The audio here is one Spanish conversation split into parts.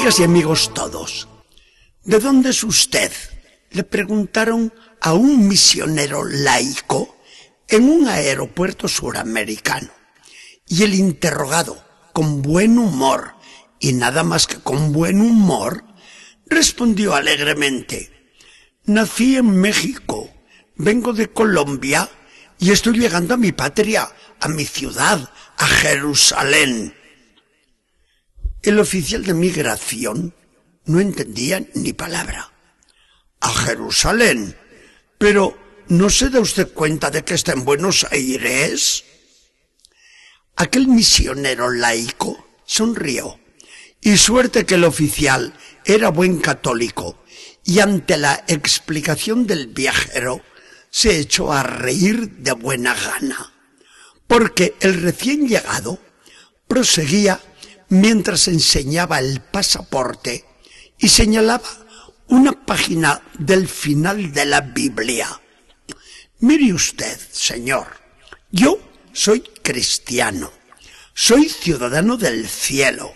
Amigas y amigos todos, ¿de dónde es usted? Le preguntaron a un misionero laico en un aeropuerto suramericano. Y el interrogado, con buen humor, y nada más que con buen humor, respondió alegremente, nací en México, vengo de Colombia y estoy llegando a mi patria, a mi ciudad, a Jerusalén. El oficial de migración no entendía ni palabra. A Jerusalén. Pero, ¿no se da usted cuenta de que está en Buenos Aires? Aquel misionero laico sonrió. Y suerte que el oficial era buen católico y ante la explicación del viajero se echó a reír de buena gana, porque el recién llegado proseguía mientras enseñaba el pasaporte y señalaba una página del final de la Biblia. Mire usted, señor, yo soy cristiano, soy ciudadano del cielo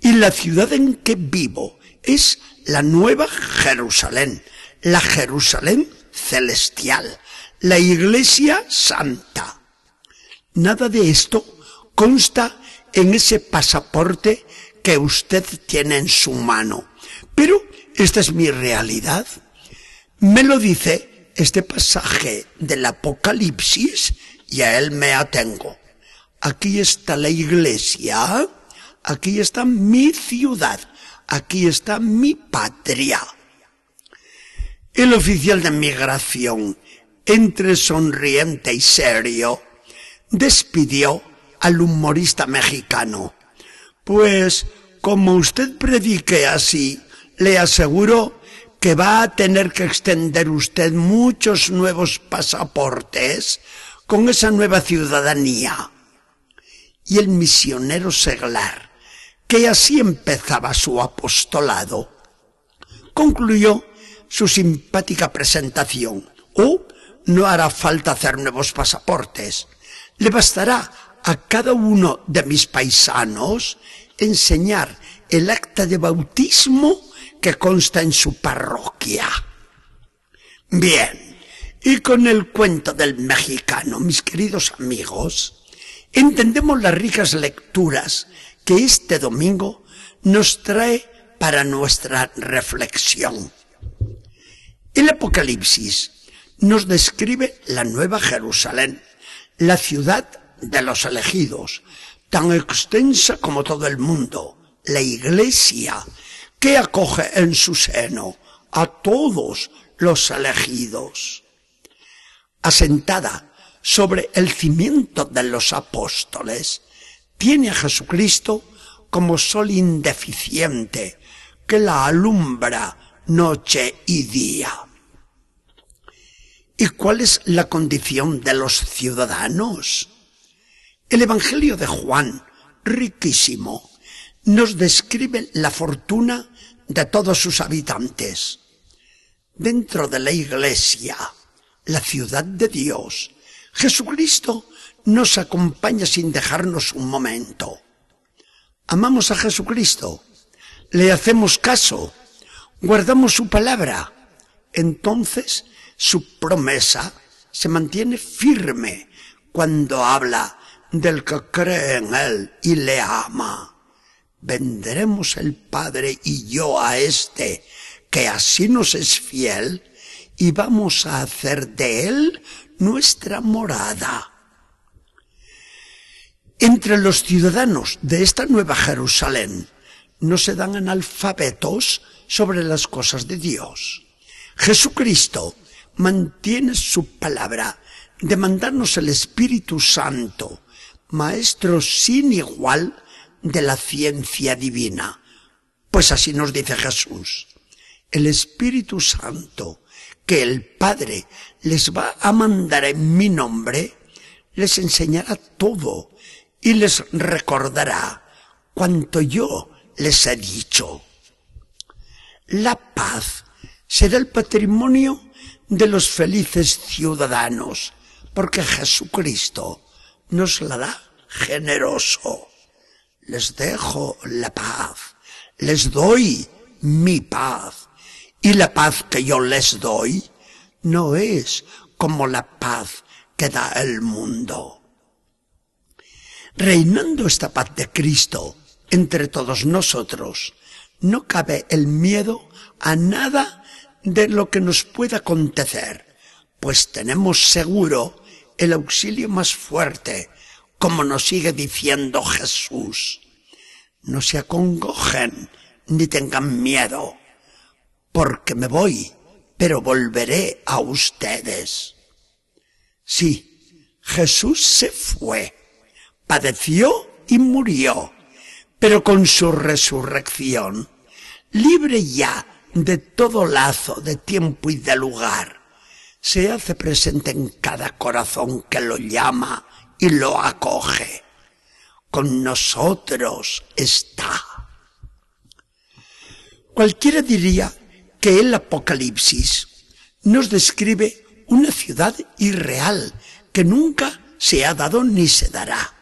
y la ciudad en que vivo es la nueva Jerusalén, la Jerusalén celestial, la iglesia santa. Nada de esto consta en ese pasaporte que usted tiene en su mano. Pero esta es mi realidad. Me lo dice este pasaje del Apocalipsis y a él me atengo. Aquí está la iglesia, aquí está mi ciudad, aquí está mi patria. El oficial de migración, entre sonriente y serio, despidió al humorista mexicano. Pues, como usted predique así, le aseguro que va a tener que extender usted muchos nuevos pasaportes con esa nueva ciudadanía. Y el misionero seglar, que así empezaba su apostolado, concluyó su simpática presentación. Oh, no hará falta hacer nuevos pasaportes. Le bastará a cada uno de mis paisanos enseñar el acta de bautismo que consta en su parroquia. Bien, y con el cuento del mexicano, mis queridos amigos, entendemos las ricas lecturas que este domingo nos trae para nuestra reflexión. El Apocalipsis nos describe la Nueva Jerusalén, la ciudad de los elegidos, tan extensa como todo el mundo, la Iglesia, que acoge en su seno a todos los elegidos. Asentada sobre el cimiento de los apóstoles, tiene a Jesucristo como sol indeficiente que la alumbra noche y día. ¿Y cuál es la condición de los ciudadanos? El Evangelio de Juan, riquísimo, nos describe la fortuna de todos sus habitantes. Dentro de la iglesia, la ciudad de Dios, Jesucristo nos acompaña sin dejarnos un momento. Amamos a Jesucristo, le hacemos caso, guardamos su palabra, entonces su promesa se mantiene firme cuando habla del que cree en Él y le ama. Vendremos el Padre y yo a este, que así nos es fiel, y vamos a hacer de Él nuestra morada. Entre los ciudadanos de esta nueva Jerusalén no se dan analfabetos sobre las cosas de Dios. Jesucristo mantiene su palabra de mandarnos el Espíritu Santo maestro sin igual de la ciencia divina. Pues así nos dice Jesús. El Espíritu Santo que el Padre les va a mandar en mi nombre, les enseñará todo y les recordará cuanto yo les he dicho. La paz será el patrimonio de los felices ciudadanos, porque Jesucristo nos la da generoso. Les dejo la paz, Les doy mi paz. Y la paz que yo les doy no es como la paz que da el mundo. Reinando esta paz de Cristo entre todos nosotros, no cabe el miedo a nada de lo que nos pueda acontecer, pues tenemos seguro el auxilio más fuerte, como nos sigue diciendo Jesús. No se acongojen ni tengan miedo, porque me voy, pero volveré a ustedes. Sí, Jesús se fue, padeció y murió, pero con su resurrección, libre ya de todo lazo de tiempo y de lugar, se hace presente en cada corazón que lo llama y lo acoge. Con nosotros está. Cualquiera diría que el Apocalipsis nos describe una ciudad irreal que nunca se ha dado ni se dará.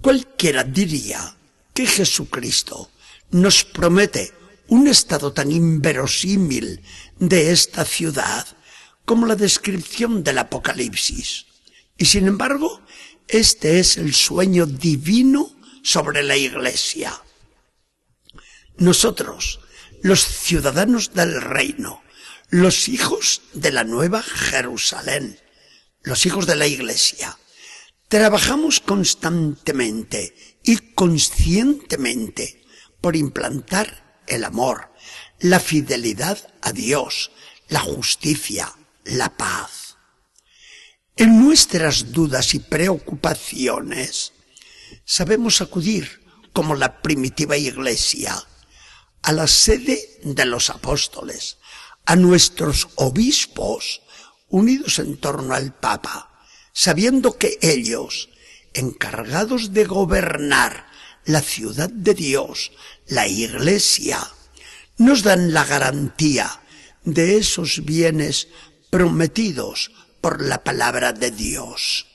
Cualquiera diría que Jesucristo nos promete un estado tan inverosímil de esta ciudad como la descripción del Apocalipsis. Y sin embargo, este es el sueño divino sobre la Iglesia. Nosotros, los ciudadanos del reino, los hijos de la nueva Jerusalén, los hijos de la Iglesia, Trabajamos constantemente y conscientemente por implantar el amor, la fidelidad a Dios, la justicia, la paz. En nuestras dudas y preocupaciones sabemos acudir, como la primitiva iglesia, a la sede de los apóstoles, a nuestros obispos unidos en torno al Papa, sabiendo que ellos, encargados de gobernar la ciudad de Dios, la iglesia, nos dan la garantía de esos bienes prometidos por la palabra de Dios.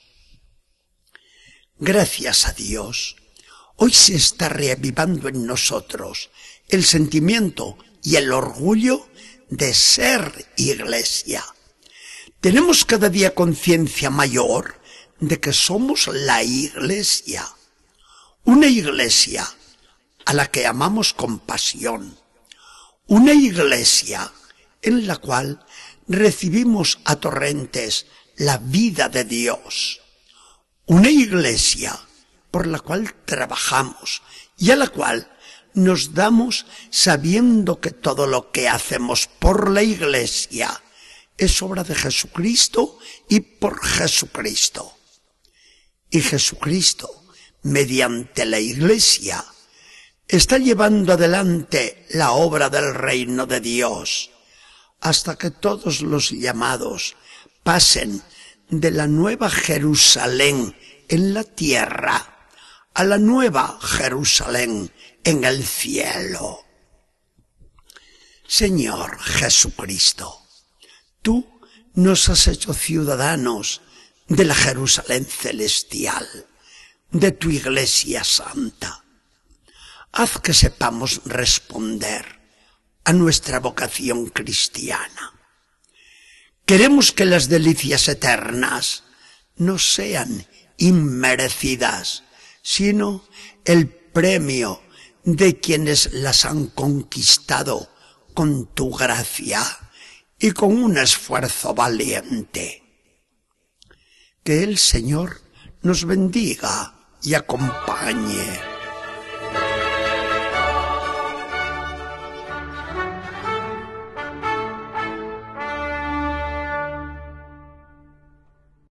Gracias a Dios, hoy se está reavivando en nosotros el sentimiento y el orgullo de ser iglesia tenemos cada día conciencia mayor de que somos la iglesia. Una iglesia a la que amamos con pasión. Una iglesia en la cual recibimos a torrentes la vida de Dios. Una iglesia por la cual trabajamos y a la cual nos damos sabiendo que todo lo que hacemos por la iglesia es obra de Jesucristo y por Jesucristo. Y Jesucristo, mediante la Iglesia, está llevando adelante la obra del reino de Dios hasta que todos los llamados pasen de la nueva Jerusalén en la tierra a la nueva Jerusalén en el cielo. Señor Jesucristo, Tú nos has hecho ciudadanos de la Jerusalén celestial, de tu iglesia santa. Haz que sepamos responder a nuestra vocación cristiana. Queremos que las delicias eternas no sean inmerecidas, sino el premio de quienes las han conquistado con tu gracia y con un esfuerzo valiente. Que el Señor nos bendiga y acompañe.